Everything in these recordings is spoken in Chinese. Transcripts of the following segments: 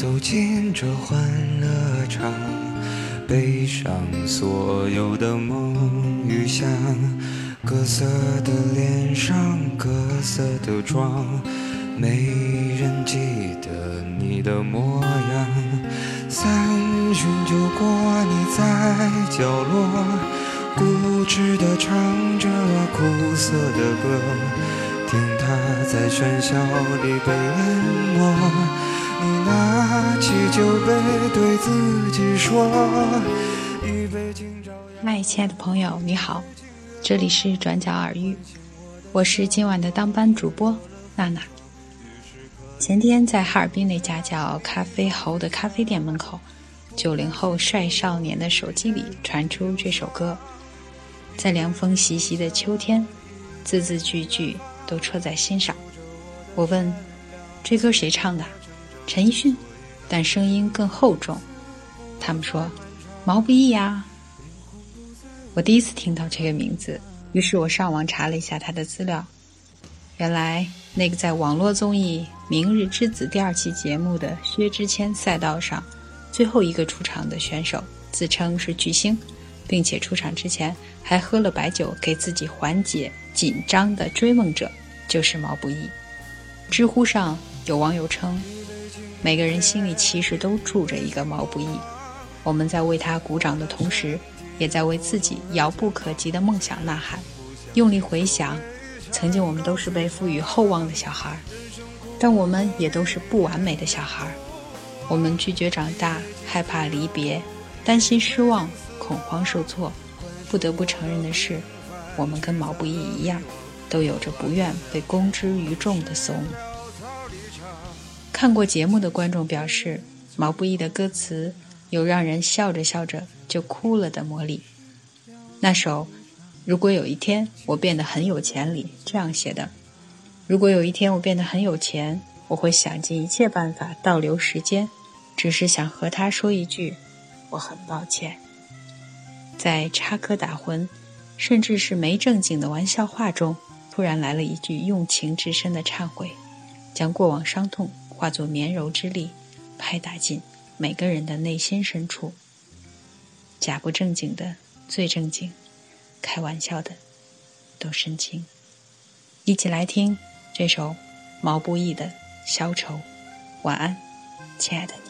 走进这欢乐场，背上所有的梦与想，各色的脸上，各色的妆，没人记得你的模样。三巡酒过，你在角落，固执地唱着苦涩的歌，听它在喧嚣里被淹没。你拿起酒杯，对自己说：“嗨，亲爱的朋友，你好，这里是转角耳语，我是今晚的当班主播娜娜。前天在哈尔滨那家叫“咖啡猴”的咖啡店门口，九零后帅少年的手机里传出这首歌，在凉风习习的秋天，字字句句都戳在心上。我问：“这歌谁唱的？”陈奕迅，但声音更厚重。他们说：“毛不易呀。”我第一次听到这个名字，于是我上网查了一下他的资料。原来，那个在网络综艺《明日之子》第二期节目的薛之谦赛道上最后一个出场的选手，自称是巨星，并且出场之前还喝了白酒给自己缓解紧张的追梦者，就是毛不易。知乎上有网友称。每个人心里其实都住着一个毛不易，我们在为他鼓掌的同时，也在为自己遥不可及的梦想呐喊。用力回想，曾经我们都是被赋予厚望的小孩，但我们也都是不完美的小孩。我们拒绝长大，害怕离别，担心失望，恐慌受挫。不得不承认的是，我们跟毛不易一样，都有着不愿被公之于众的怂。看过节目的观众表示，毛不易的歌词有让人笑着笑着就哭了的魔力。那首《如果有一天我变得很有钱》里这样写的：“如果有一天我变得很有钱，我会想尽一切办法倒流时间，只是想和他说一句，我很抱歉。”在插科打诨，甚至是没正经的玩笑话中，突然来了一句用情至深的忏悔，将过往伤痛。化作绵柔之力，拍打进每个人的内心深处。假不正经的最正经，开玩笑的都深情。一起来听这首毛不易的《消愁》。晚安，亲爱的你。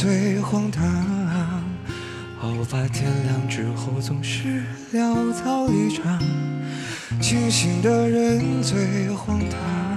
最荒唐。好吧，天亮之后总是潦草离场，清醒的人最荒唐。